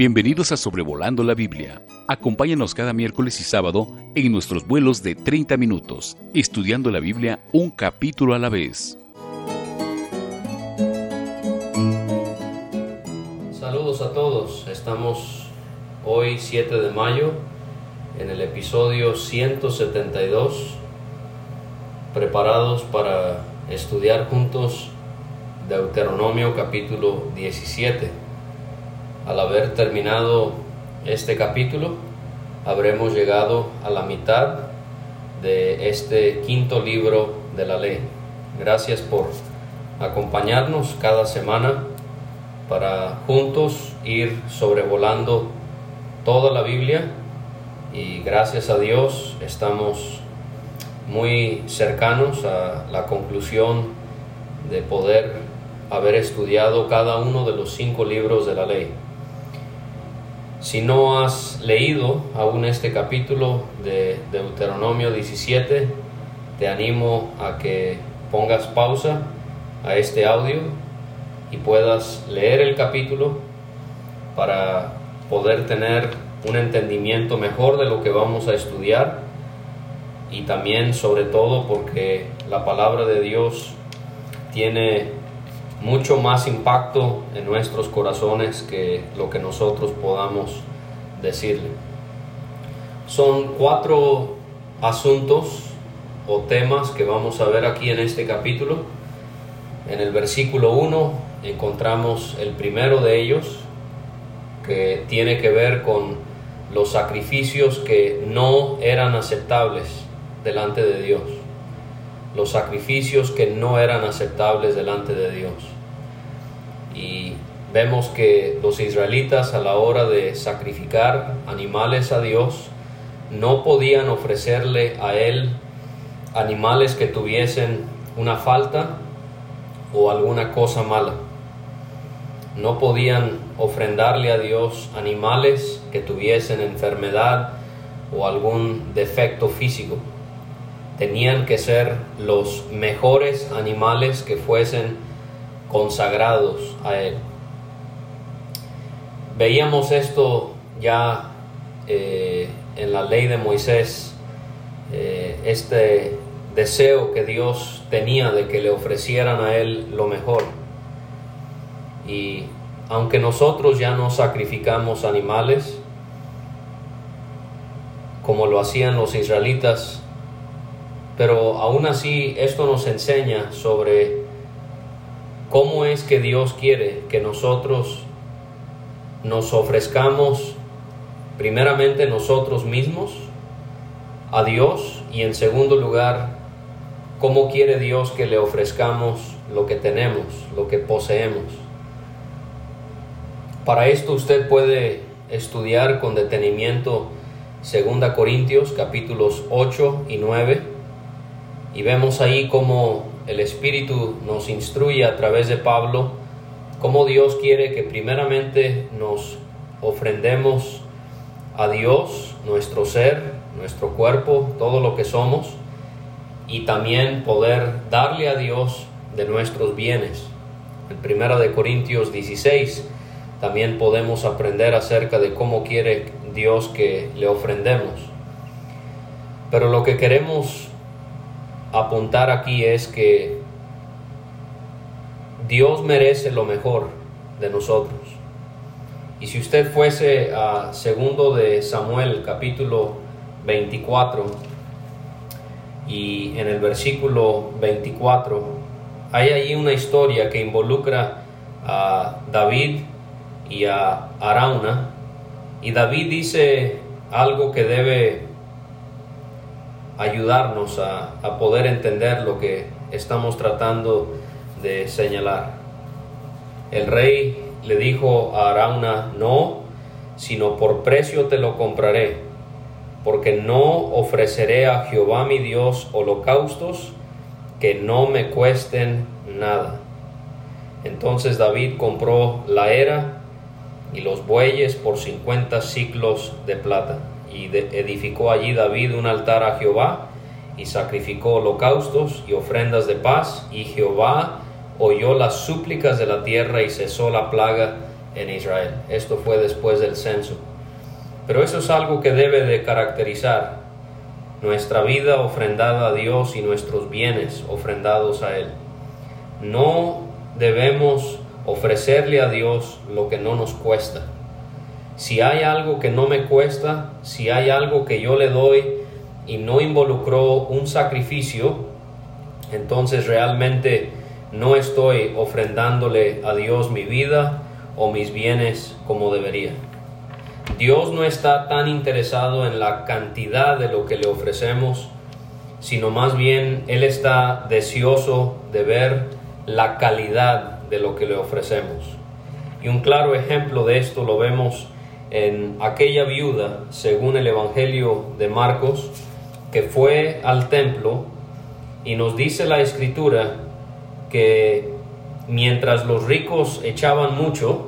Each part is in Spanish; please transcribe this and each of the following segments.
Bienvenidos a Sobrevolando la Biblia. Acompáñanos cada miércoles y sábado en nuestros vuelos de 30 minutos, estudiando la Biblia un capítulo a la vez. Saludos a todos, estamos hoy 7 de mayo en el episodio 172, preparados para estudiar juntos Deuteronomio capítulo 17. Al haber terminado este capítulo, habremos llegado a la mitad de este quinto libro de la ley. Gracias por acompañarnos cada semana para juntos ir sobrevolando toda la Biblia y gracias a Dios estamos muy cercanos a la conclusión de poder haber estudiado cada uno de los cinco libros de la ley. Si no has leído aún este capítulo de Deuteronomio 17, te animo a que pongas pausa a este audio y puedas leer el capítulo para poder tener un entendimiento mejor de lo que vamos a estudiar y también sobre todo porque la palabra de Dios tiene mucho más impacto en nuestros corazones que lo que nosotros podamos decirle. Son cuatro asuntos o temas que vamos a ver aquí en este capítulo. En el versículo 1 encontramos el primero de ellos, que tiene que ver con los sacrificios que no eran aceptables delante de Dios los sacrificios que no eran aceptables delante de Dios. Y vemos que los israelitas a la hora de sacrificar animales a Dios no podían ofrecerle a Él animales que tuviesen una falta o alguna cosa mala. No podían ofrendarle a Dios animales que tuviesen enfermedad o algún defecto físico tenían que ser los mejores animales que fuesen consagrados a Él. Veíamos esto ya eh, en la ley de Moisés, eh, este deseo que Dios tenía de que le ofrecieran a Él lo mejor. Y aunque nosotros ya no sacrificamos animales, como lo hacían los israelitas, pero aún así esto nos enseña sobre cómo es que Dios quiere que nosotros nos ofrezcamos primeramente nosotros mismos a Dios y en segundo lugar cómo quiere Dios que le ofrezcamos lo que tenemos, lo que poseemos. Para esto usted puede estudiar con detenimiento 2 Corintios capítulos 8 y 9 y vemos ahí cómo el Espíritu nos instruye a través de Pablo, cómo Dios quiere que primeramente nos ofrendemos a Dios, nuestro ser, nuestro cuerpo, todo lo que somos, y también poder darle a Dios de nuestros bienes. En Primera de Corintios 16 también podemos aprender acerca de cómo quiere Dios que le ofrendemos. Pero lo que queremos apuntar aquí es que Dios merece lo mejor de nosotros. Y si usted fuese a segundo de Samuel capítulo 24 y en el versículo 24 hay allí una historia que involucra a David y a Arauna y David dice algo que debe ayudarnos a, poder entender lo que estamos tratando de señalar. El rey le dijo a Arauna, no, sino por precio te lo compraré, porque no ofreceré a Jehová mi Dios holocaustos que no me cuesten nada. Entonces David compró la era y los bueyes por cincuenta ciclos de plata y edificó allí David un altar a Jehová y sacrificó holocaustos y ofrendas de paz y Jehová oyó las súplicas de la tierra y cesó la plaga en Israel. Esto fue después del censo. Pero eso es algo que debe de caracterizar nuestra vida ofrendada a Dios y nuestros bienes ofrendados a Él. No debemos ofrecerle a Dios lo que no nos cuesta. Si hay algo que no me cuesta, si hay algo que yo le doy y no involucró un sacrificio, entonces realmente no estoy ofrendándole a Dios mi vida o mis bienes como debería. Dios no está tan interesado en la cantidad de lo que le ofrecemos, sino más bien Él está deseoso de ver la calidad de lo que le ofrecemos. Y un claro ejemplo de esto lo vemos en aquella viuda, según el Evangelio de Marcos, que fue al templo y nos dice la escritura que mientras los ricos echaban mucho,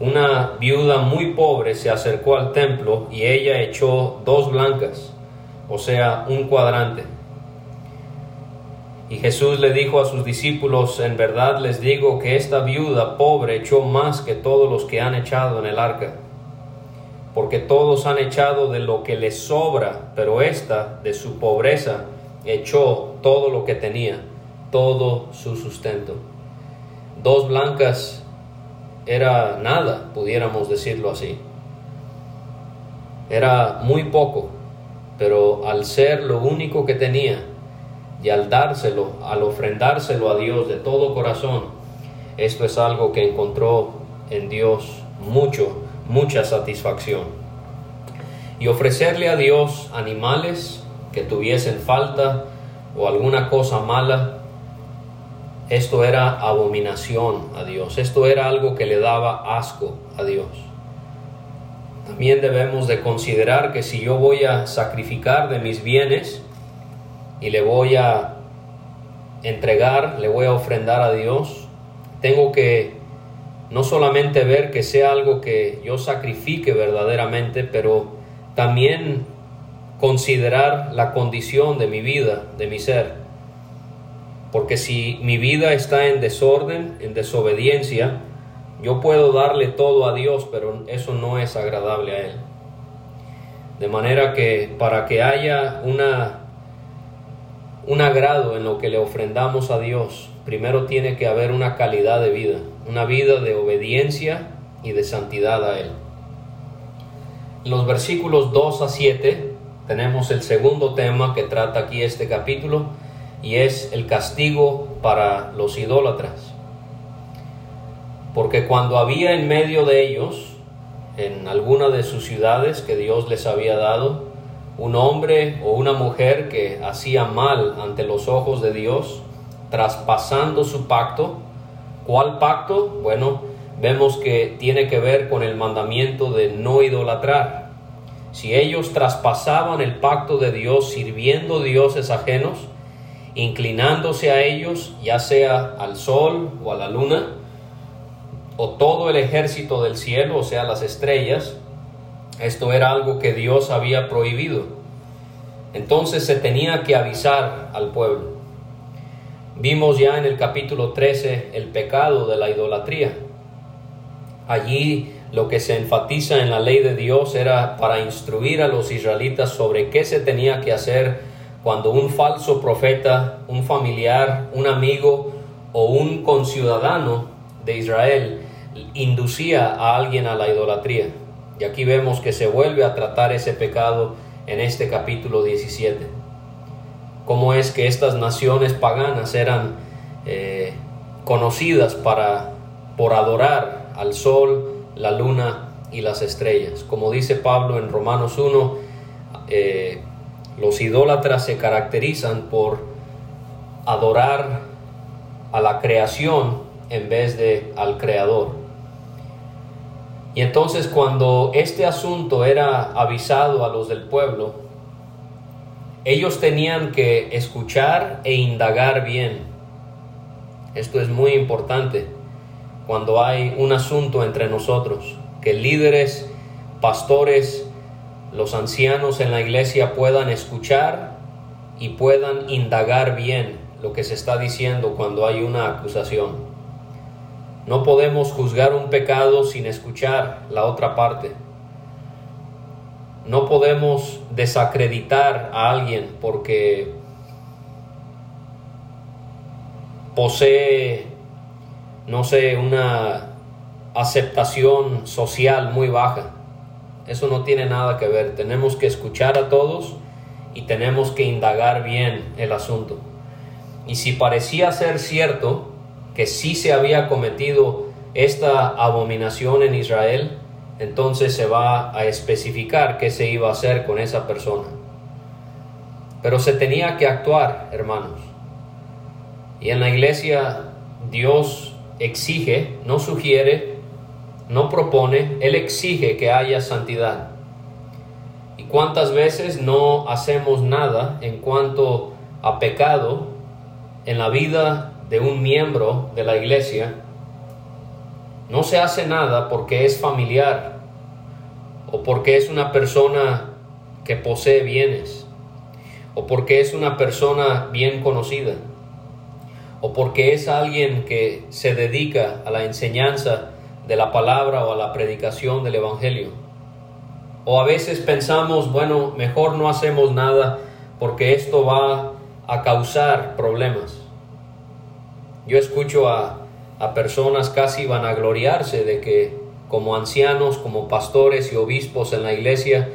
una viuda muy pobre se acercó al templo y ella echó dos blancas, o sea, un cuadrante. Y Jesús le dijo a sus discípulos, en verdad les digo que esta viuda pobre echó más que todos los que han echado en el arca, porque todos han echado de lo que les sobra, pero esta de su pobreza echó todo lo que tenía, todo su sustento. Dos blancas era nada, pudiéramos decirlo así. Era muy poco, pero al ser lo único que tenía y al dárselo, al ofrendárselo a Dios de todo corazón, esto es algo que encontró en Dios mucho, mucha satisfacción. Y ofrecerle a Dios animales que tuviesen falta o alguna cosa mala, esto era abominación a Dios, esto era algo que le daba asco a Dios. También debemos de considerar que si yo voy a sacrificar de mis bienes y le voy a entregar, le voy a ofrendar a Dios, tengo que no solamente ver que sea algo que yo sacrifique verdaderamente, pero también considerar la condición de mi vida, de mi ser. Porque si mi vida está en desorden, en desobediencia, yo puedo darle todo a Dios, pero eso no es agradable a Él. De manera que para que haya una, un agrado en lo que le ofrendamos a Dios, primero tiene que haber una calidad de vida, una vida de obediencia y de santidad a Él. los versículos 2 a 7 tenemos el segundo tema que trata aquí este capítulo y es el castigo para los idólatras. Porque cuando había en medio de ellos, en alguna de sus ciudades que Dios les había dado, un hombre o una mujer que hacía mal ante los ojos de Dios, traspasando su pacto, ¿cuál pacto? Bueno, vemos que tiene que ver con el mandamiento de no idolatrar si ellos traspasaban el pacto de Dios sirviendo dioses ajenos, inclinándose a ellos, ya sea al sol o a la luna, o todo el ejército del cielo, o sea, las estrellas, esto era algo que Dios había prohibido. Entonces se tenía que avisar al pueblo. Vimos ya en el capítulo 13 el pecado de la idolatría. Allí lo que se enfatiza en la ley de Dios era para instruir a los israelitas sobre qué se tenía que hacer cuando un falso profeta, un familiar, un amigo o un conciudadano de Israel inducía a alguien a la idolatría. Y aquí vemos que se vuelve a tratar ese pecado en este capítulo 17. Cómo es que estas naciones paganas eran eh, conocidas para, por adorar al sol, la luna y las estrellas. Como dice Pablo en Romanos 1, eh, los idólatras se caracterizan por adorar a la creación en vez de al creador. Y entonces cuando este asunto era avisado a los del pueblo, ellos tenían que escuchar e indagar bien. Esto es muy importante cuando hay un asunto entre nosotros, que líderes, pastores, los ancianos en la iglesia puedan escuchar y puedan indagar bien lo que se está diciendo cuando hay una acusación. No podemos juzgar un pecado sin escuchar la otra parte. No podemos desacreditar a alguien porque posee, no sé, una aceptación social muy baja. Eso no tiene nada que ver. Tenemos que escuchar a todos y tenemos que indagar bien el asunto. Y si parecía ser cierto que sí se había cometido esta abominación en Israel, entonces se va a especificar qué se iba a hacer con esa persona. Pero se tenía que actuar, hermanos. Y en la iglesia Dios exige, no sugiere, no propone, Él exige que haya santidad. ¿Y cuántas veces no hacemos nada en cuanto a pecado en la vida de un miembro de la iglesia? No se hace nada porque es familiar o porque es una persona que posee bienes o porque es una persona bien conocida o porque es alguien que se dedica a la enseñanza de la palabra o a la predicación del Evangelio. O a veces pensamos, bueno, mejor no hacemos nada porque esto va a causar problemas. Yo escucho a, a personas casi vanagloriarse de que como ancianos, como pastores y obispos en la iglesia,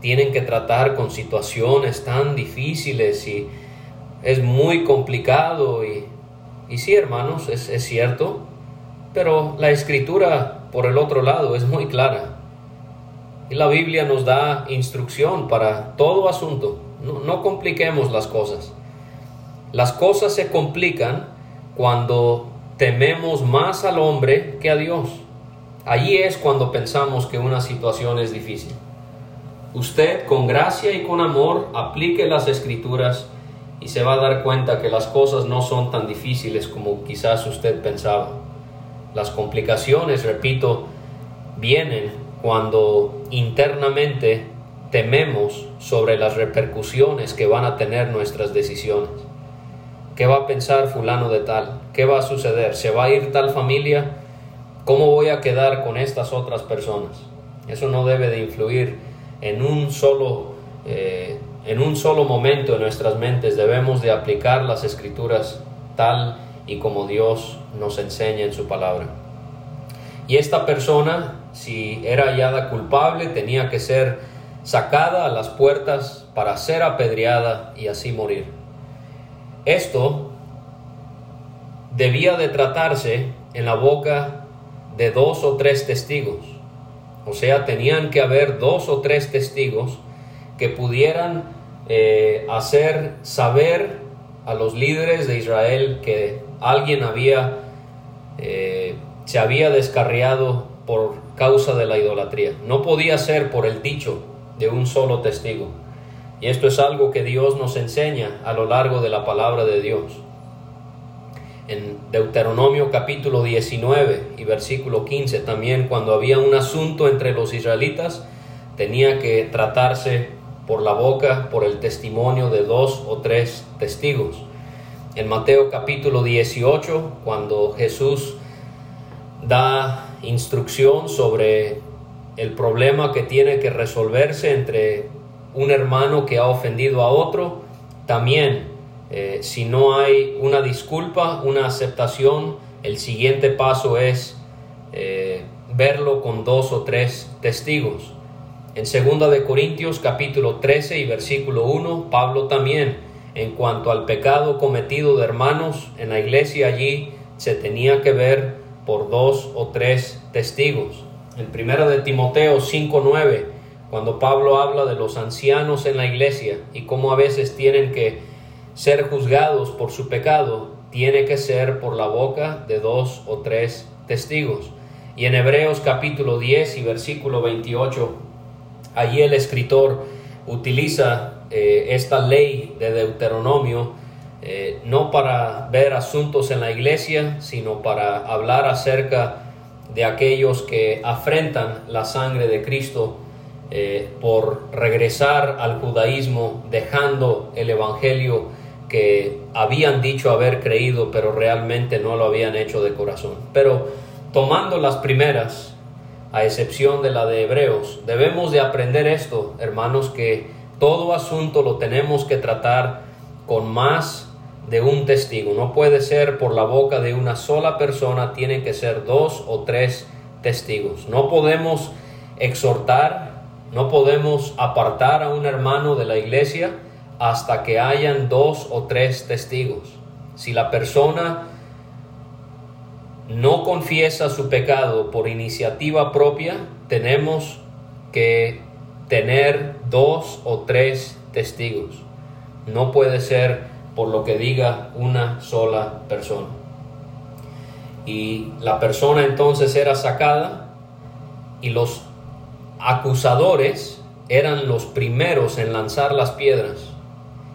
tienen que tratar con situaciones tan difíciles y es muy complicado y y sí, hermanos, es, cierto, pero la escritura, por el otro lado, es muy clara. Y la Biblia nos da instrucción para todo asunto. No, no compliquemos las cosas. Las cosas se complican cuando tememos más al hombre que a Dios. Allí es cuando pensamos que una situación es difícil. Usted con gracia y con amor aplique las escrituras y se va a dar cuenta que las cosas no son tan difíciles como quizás usted pensaba. Las complicaciones, repito, vienen cuando internamente tememos sobre las repercusiones que van a tener nuestras decisiones. ¿Qué va a pensar fulano de tal? ¿Qué va a suceder? ¿Se va a ir tal familia? ¿Cómo voy a quedar con estas otras personas? Eso no debe de influir en un solo eh, en un solo momento en nuestras mentes debemos de aplicar las escrituras tal y como Dios nos enseña en su palabra. Y esta persona, si era hallada culpable, tenía que ser sacada a las puertas para ser apedreada y así morir. Esto debía de tratarse en la boca de dos o tres testigos. O sea, tenían que haber dos o tres testigos que pudieran eh, hacer saber a los líderes de Israel que alguien había, eh, se había descarriado por causa de la idolatría. No podía ser por el dicho de un solo testigo. Y esto es algo que Dios nos enseña a lo largo de la palabra de Dios. En Deuteronomio capítulo 19 y versículo 15 también cuando había un asunto entre los israelitas tenía que tratarse por la boca, por el testimonio de dos o tres testigos. En Mateo capítulo 18, cuando Jesús da instrucción sobre el problema que tiene que resolverse entre un hermano que ha ofendido a otro, también eh, si no hay una disculpa, una aceptación, el siguiente paso es eh, verlo con dos o tres testigos. En 2 de Corintios capítulo 13 y versículo 1, Pablo también en cuanto al pecado cometido de hermanos en la iglesia allí se tenía que ver por dos o tres testigos. En 1 de Timoteo 5:9, cuando Pablo habla de los ancianos en la iglesia y cómo a veces tienen que ser juzgados por su pecado, tiene que ser por la boca de dos o tres testigos. Y en Hebreos capítulo 10 y versículo 28 Allí el escritor utiliza eh, esta ley de Deuteronomio eh, no para ver asuntos en la iglesia, sino para hablar acerca de aquellos que afrentan la sangre de Cristo eh, por regresar al judaísmo, dejando el Evangelio que habían dicho haber creído, pero realmente no lo habían hecho de corazón. Pero tomando las primeras, a excepción de la de Hebreos, debemos de aprender esto, hermanos, que todo asunto lo tenemos que tratar con más de un testigo. No puede ser por la boca de una sola persona, tienen que ser dos o tres testigos. No podemos exhortar, no podemos apartar a un hermano de la iglesia hasta que hayan dos o tres testigos. Si la persona no confiesa su pecado por iniciativa propia, tenemos que tener dos o tres testigos. No puede ser por lo que diga una sola persona. Y la persona entonces era sacada y los acusadores eran los primeros en lanzar las piedras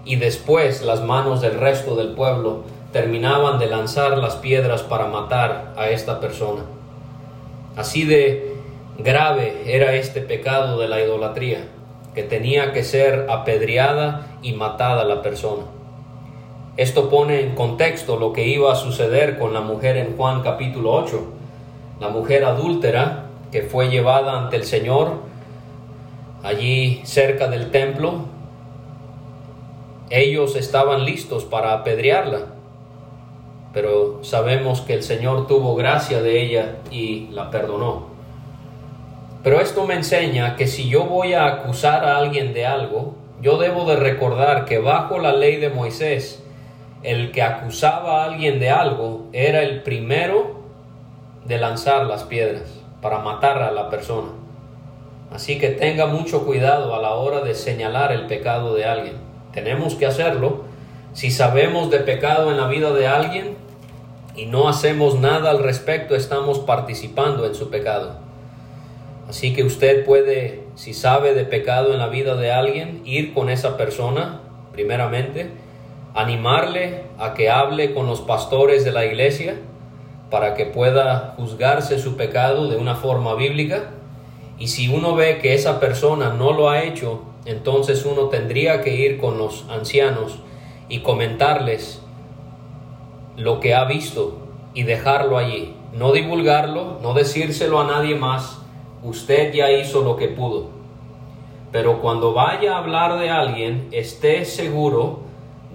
y después las manos del resto del pueblo terminaban de lanzar las piedras para matar a esta persona. Así de grave era este pecado de la idolatría, que tenía que ser apedreada y matada la persona. Esto pone en contexto lo que iba a suceder con la mujer en Juan capítulo 8, la mujer adúltera que fue llevada ante el Señor allí cerca del templo. Ellos estaban listos para apedrearla, pero sabemos que el Señor tuvo gracia de ella y la perdonó. Pero esto me enseña que si yo voy a acusar a alguien de algo, yo debo de recordar que bajo la ley de Moisés, el que acusaba a alguien de algo era el primero de lanzar las piedras para matar a la persona. Así que tenga mucho cuidado a la hora de señalar el pecado de alguien. Tenemos que hacerlo. Si sabemos de pecado en la vida de alguien y no hacemos nada al respecto, estamos participando en su pecado. Así que usted puede, si sabe de pecado en la vida de alguien, ir con esa persona, primeramente, animarle a que hable con los pastores de la iglesia para que pueda juzgarse su pecado de una forma bíblica. Y si uno ve que esa persona no lo ha hecho, entonces uno tendría que ir con los ancianos y comentarles lo que ha visto y dejarlo allí. No divulgarlo, no decírselo a nadie más. Usted ya hizo lo que pudo. Pero cuando vaya a hablar de alguien, esté seguro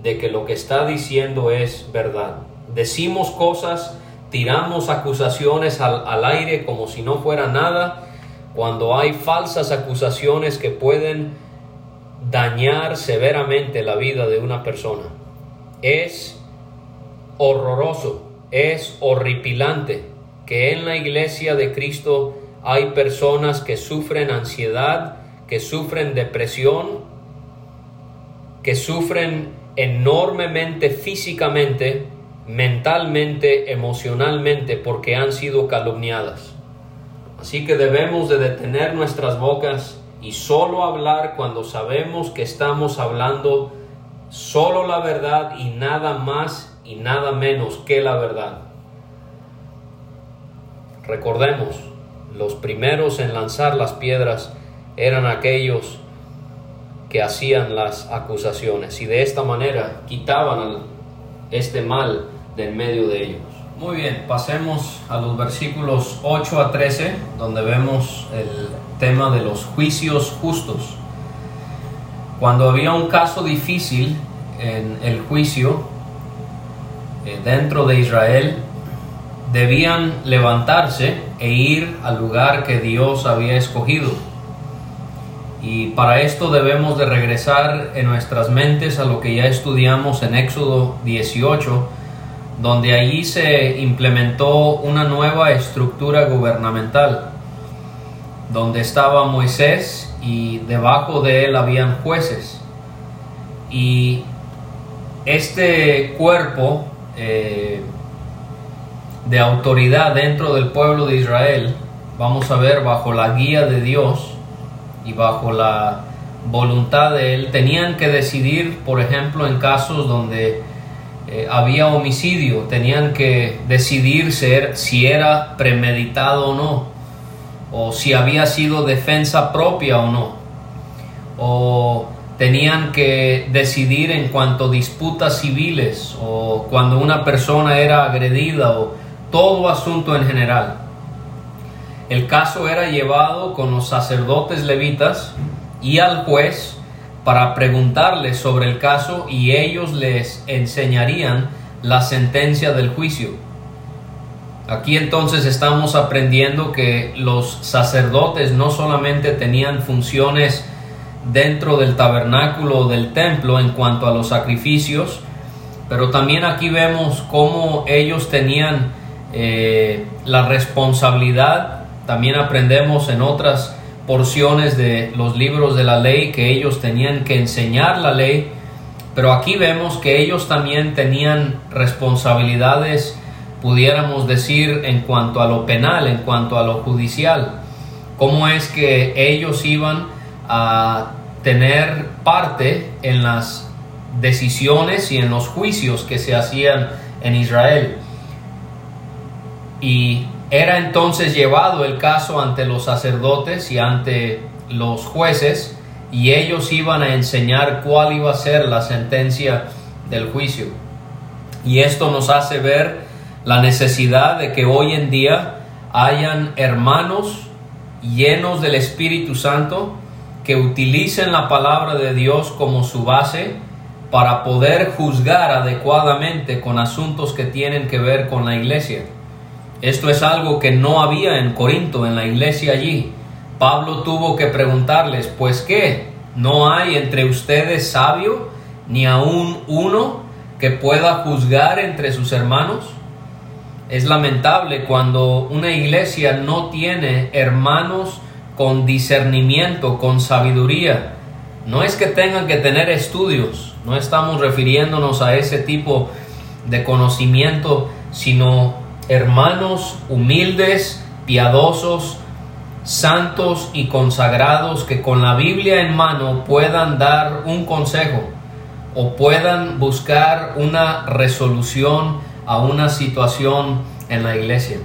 de que lo que está diciendo es verdad. Decimos cosas, tiramos acusaciones al, aire como si no fuera nada, cuando hay falsas acusaciones que pueden dañar severamente la vida de una persona. Es horroroso, es horripilante que en la iglesia de Cristo hay personas que sufren ansiedad, que sufren depresión, que sufren enormemente físicamente, mentalmente, emocionalmente, porque han sido calumniadas. Así que debemos de detener nuestras bocas y solo hablar cuando sabemos que estamos hablando solo la verdad y nada más y nada menos que la verdad. Recordemos, los primeros en lanzar las piedras eran aquellos que hacían las acusaciones y de esta manera quitaban este mal del medio de ellos. Muy bien, pasemos a los versículos 8 a 13, donde vemos el tema de los juicios justos. Cuando había un caso difícil en el juicio eh, dentro de Israel, debían levantarse e ir al lugar que Dios había escogido y para esto debemos de regresar en nuestras mentes a lo que ya estudiamos en Éxodo 18, donde allí se implementó una nueva estructura gubernamental, donde estaba Moisés y debajo de él habían jueces. Y este cuerpo eh, de autoridad dentro del pueblo de Israel, vamos a ver bajo la guía de Dios, y bajo la voluntad de él, tenían que decidir, por ejemplo, en casos donde eh, había homicidio, tenían que decidir si era premeditado o no, o si había sido defensa propia o no, o tenían que decidir en cuanto a disputas civiles o cuando una persona era agredida o todo asunto en general. El caso era llevado con los sacerdotes levitas y al juez para preguntarles sobre el caso y ellos les enseñarían la sentencia del juicio. Aquí entonces estamos aprendiendo que los sacerdotes no solamente tenían funciones dentro del tabernáculo o del templo en cuanto a los sacrificios, pero también aquí vemos cómo ellos tenían eh, la responsabilidad, también aprendemos en otras porciones de los libros de la ley que ellos tenían que enseñar la ley, pero aquí vemos que ellos también tenían responsabilidades, pudiéramos decir, en cuanto a lo penal, en cuanto a lo judicial. ¿Cómo es que ellos iban a tener parte en las decisiones y en los juicios que se hacían en Israel? Y era entonces llevado el caso ante los sacerdotes y ante los jueces y ellos iban a enseñar cuál iba a ser la sentencia del juicio. Y esto nos hace ver la necesidad de que hoy en día hayan hermanos llenos del Espíritu Santo que utilicen la palabra de Dios como su base para poder juzgar adecuadamente con asuntos que tienen que ver con la iglesia. Esto es algo que no había en Corinto, en la iglesia allí. Pablo tuvo que preguntarles, pues qué, ¿no hay entre ustedes sabio, ni aún uno que pueda juzgar entre sus hermanos? Es lamentable cuando una iglesia no tiene hermanos con discernimiento, con sabiduría. No es que tengan que tener estudios, no estamos refiriéndonos a ese tipo de conocimiento, sino hermanos humildes, piadosos, santos y consagrados que con la Biblia en mano puedan dar un consejo o puedan buscar una resolución a una situación en la iglesia.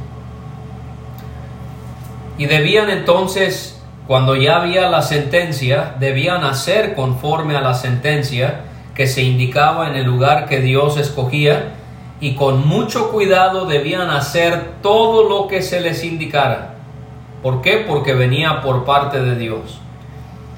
Y debían entonces, cuando ya había la sentencia, debían hacer conforme a la sentencia que se indicaba en el lugar que Dios escogía y con mucho cuidado debían hacer todo lo que se les indicara. ¿Por qué? Porque venía por parte de Dios.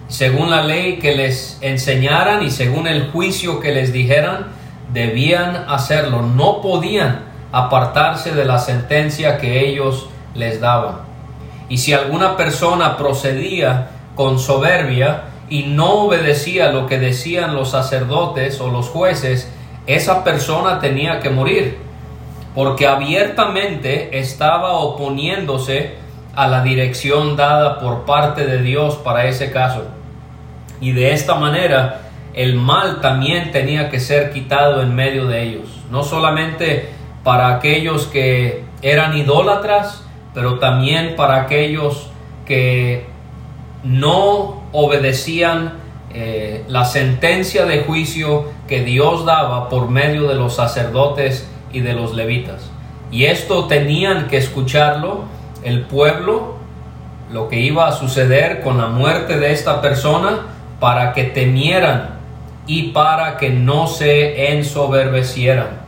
Según la ley que les enseñaran y según el juicio que les dijeran, debían hacerlo. No podían apartarse de la sentencia que ellos les daban. Y si alguna persona procedía con soberbia y no obedecía lo que decían los sacerdotes o los jueces, esa persona tenía que morir, porque abiertamente estaba oponiéndose a la dirección dada por parte de Dios para ese caso. Y de esta manera el mal también tenía que ser quitado en medio de ellos, no solamente para aquellos que eran idólatras, pero también para aquellos que no obedecían eh, la sentencia de juicio que Dios daba por medio de los sacerdotes y de los levitas. Y esto tenían que escucharlo el pueblo, lo que iba a suceder con la muerte de esta persona, para que temieran y para que no se ensoberbecieran.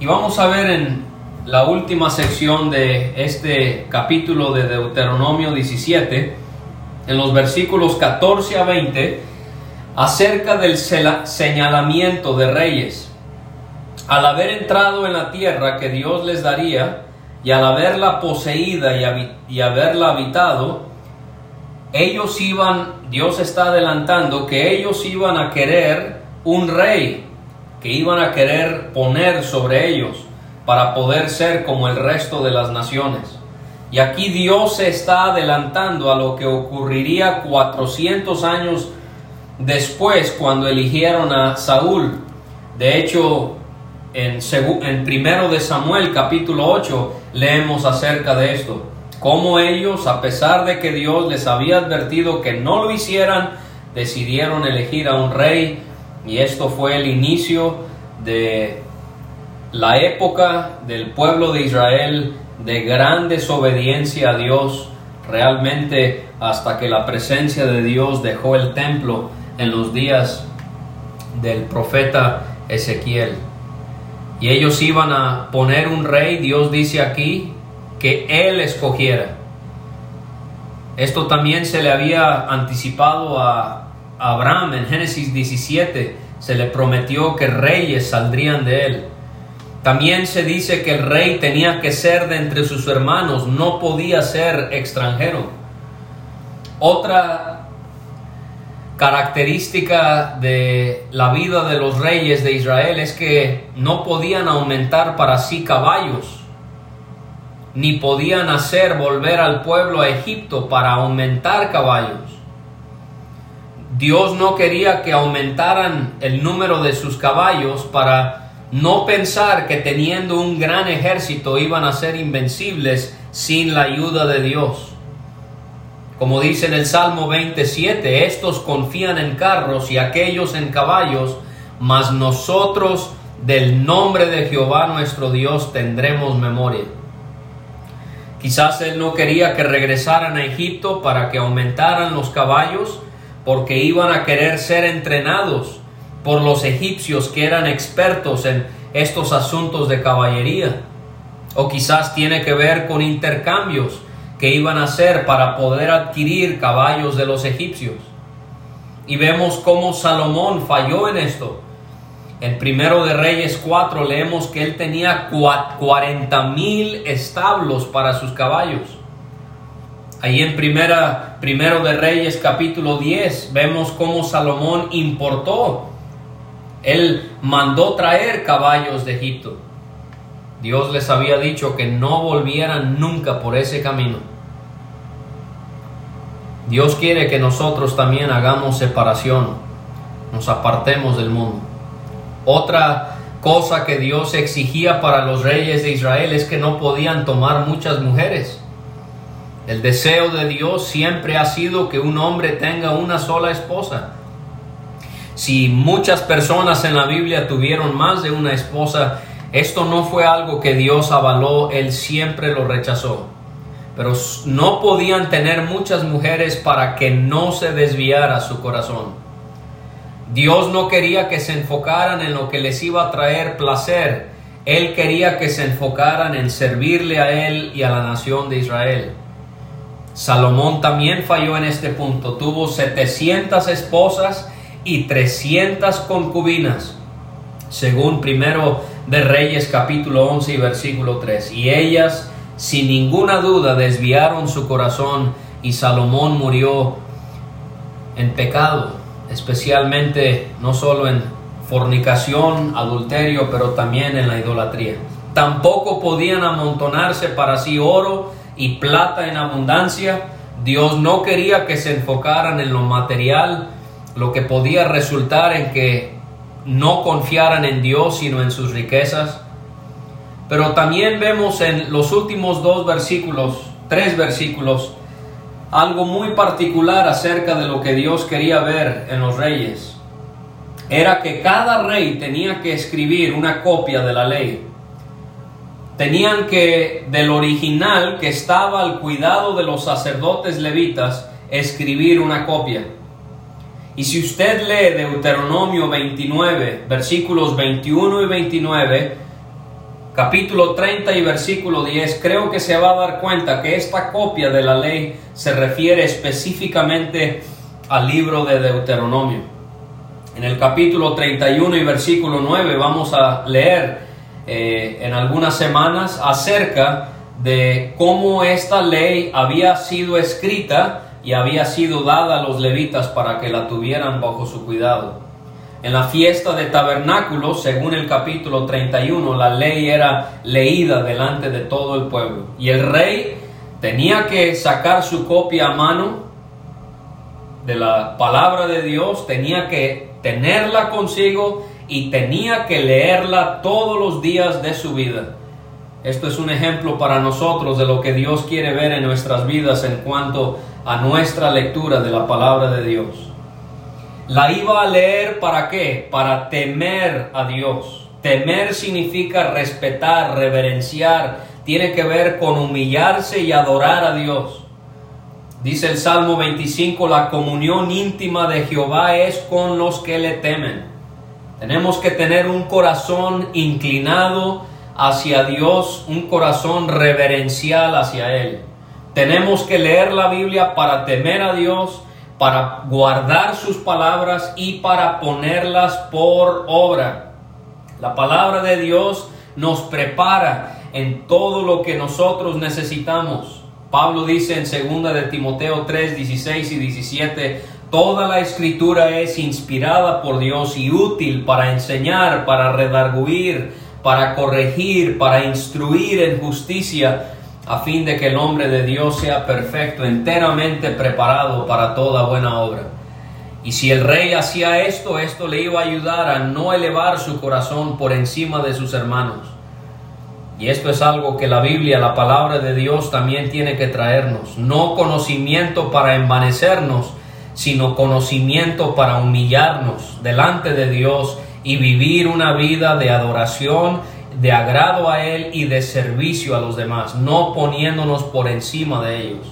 Y vamos a ver en la última sección de este capítulo de Deuteronomio 17, en los versículos 14 a 20, acerca del señalamiento de reyes. Al haber entrado en la tierra que Dios les daría, y al haberla poseída y, haberla habitado, ellos iban, Dios está adelantando que ellos iban a querer un rey, que iban a querer poner sobre ellos para poder ser como el resto de las naciones. Y aquí Dios se está adelantando a lo que ocurriría 400 años después cuando eligieron a Saúl. De hecho, en, en primero de Samuel capítulo 8 leemos acerca de esto. Cómo ellos, a pesar de que Dios les había advertido que no lo hicieran, decidieron elegir a un rey y esto fue el inicio de la época del pueblo de Israel de gran desobediencia a Dios, realmente hasta que la presencia de Dios dejó el templo en los días del profeta Ezequiel. Y ellos iban a poner un rey, Dios dice aquí, que él escogiera. Esto también se le había anticipado a Abraham en Génesis 17, se le prometió que reyes saldrían de él. También se dice que el rey tenía que ser de entre sus hermanos, no podía ser extranjero. Otra característica de la vida de los reyes de Israel es que no podían aumentar para sí caballos, ni podían hacer volver al pueblo a Egipto para aumentar caballos. Dios no quería que aumentaran el número de sus caballos para no pensar que teniendo un gran ejército iban a ser invencibles sin la ayuda de Dios. Como dice en el Salmo 27, estos confían en carros y aquellos en caballos, mas nosotros del nombre de Jehová nuestro Dios tendremos memoria. Quizás él no quería que regresaran a Egipto para que aumentaran los caballos, porque iban a querer ser entrenados por los egipcios que eran expertos en estos asuntos de caballería. O quizás tiene que ver con intercambios que iban a hacer para poder adquirir caballos de los egipcios. Y vemos cómo Salomón falló en esto. En primero de Reyes 4 leemos que él tenía 40 mil establos para sus caballos. Ahí en primera, primero de Reyes capítulo 10 vemos cómo Salomón importó. Él mandó traer caballos de Egipto. Dios les había dicho que no volvieran nunca por ese camino. Dios quiere que nosotros también hagamos separación, nos apartemos del mundo. Otra cosa que Dios exigía para los reyes de Israel es que no podían tomar muchas mujeres. El deseo de Dios siempre ha sido que un hombre tenga una sola esposa. Si muchas personas en la Biblia tuvieron más de una esposa, esto no fue algo que Dios avaló, Él siempre lo rechazó pero no podían tener muchas mujeres para que no se desviara su corazón. Dios no quería que se enfocaran en lo que les iba a traer placer, Él quería que se enfocaran en servirle a Él y a la nación de Israel. Salomón también falló en este punto, tuvo 700 esposas y 300 concubinas, según primero de Reyes capítulo 11 y versículo 3, y ellas sin ninguna duda desviaron su corazón y Salomón murió en pecado, especialmente no solo en fornicación, adulterio, pero también en la idolatría. Tampoco podían amontonarse para sí oro y plata en abundancia. Dios no quería que se enfocaran en lo material, lo que podía resultar en que no confiaran en Dios, sino en sus riquezas. Pero también vemos en los últimos dos versículos, tres versículos, algo muy particular acerca de lo que Dios quería ver en los reyes. Era que cada rey tenía que escribir una copia de la ley. Tenían que, del original que estaba al cuidado de los sacerdotes levitas, escribir una copia. Y si usted lee Deuteronomio 29, versículos 21 y 29, capítulo 30 y versículo 10, creo que se va a dar cuenta que esta copia de la ley se refiere específicamente al libro de Deuteronomio. En el capítulo 31 y versículo 9 vamos a leer eh, en algunas semanas acerca de cómo esta ley había sido escrita y había sido dada a los levitas para que la tuvieran bajo su cuidado. En la fiesta de tabernáculos, según el capítulo 31, la ley era leída delante de todo el pueblo. Y el rey tenía que sacar su copia a mano de la palabra de Dios, tenía que tenerla consigo y tenía que leerla todos los días de su vida. Esto es un ejemplo para nosotros de lo que Dios quiere ver en nuestras vidas en cuanto a nuestra lectura de la palabra de Dios. La iba a leer para qué? Para temer a Dios. Temer significa respetar, reverenciar, tiene que ver con humillarse y adorar a Dios. Dice el Salmo 25, la comunión íntima de Jehová es con los que le temen. Tenemos que tener un corazón inclinado hacia Dios, un corazón reverencial hacia Él. Tenemos que leer la Biblia para temer a Dios, para guardar sus palabras y para ponerlas por obra. La palabra de Dios nos prepara en todo lo que nosotros necesitamos. Pablo dice en 2 de Timoteo 3, 16 y 17, toda la escritura es inspirada por Dios y útil para enseñar, para redarguir, para corregir, para instruir en justicia, a fin de que el hombre de Dios sea perfecto, enteramente preparado para toda buena obra. Y si el rey hacía esto, esto le iba a ayudar a no elevar su corazón por encima de sus hermanos y esto es algo que la Biblia, la palabra de Dios también tiene que traernos. No conocimiento para envanecernos, sino conocimiento para humillarnos delante de Dios y vivir una vida de adoración, de agrado a Él y de servicio a los demás, no poniéndonos por encima de ellos.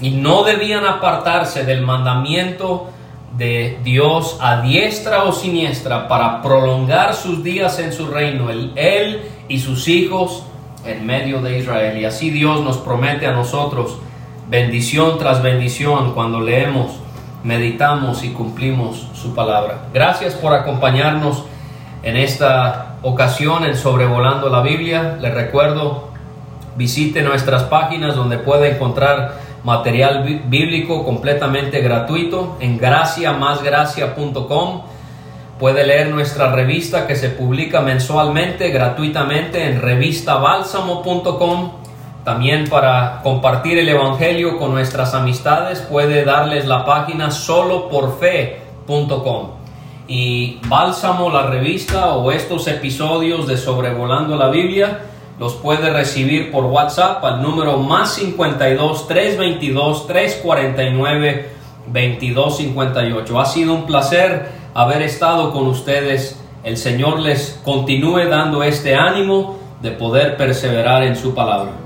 Y no debían apartarse del mandamiento de Dios a diestra o siniestra para prolongar sus días en su reino, Él y sus hijos en medio de Israel. Y así Dios nos promete a nosotros bendición tras bendición cuando leemos, meditamos y cumplimos su palabra. Gracias por acompañarnos en esta ocasión en Sobrevolando la Biblia. Les recuerdo, visite nuestras páginas donde puede encontrar material bíblico completamente gratuito en graciamasgracia.com. Puede leer nuestra revista que se publica mensualmente gratuitamente en revistabálsamo.com. También para compartir el Evangelio con nuestras amistades puede darles la página soloporfe.com. Y Bálsamo, la revista o estos episodios de Sobrevolando la Biblia los puede recibir por WhatsApp al número más 52 322 349 2258. Ha sido un placer haber estado con ustedes. El Señor les continúe dando este ánimo de poder perseverar en su palabra.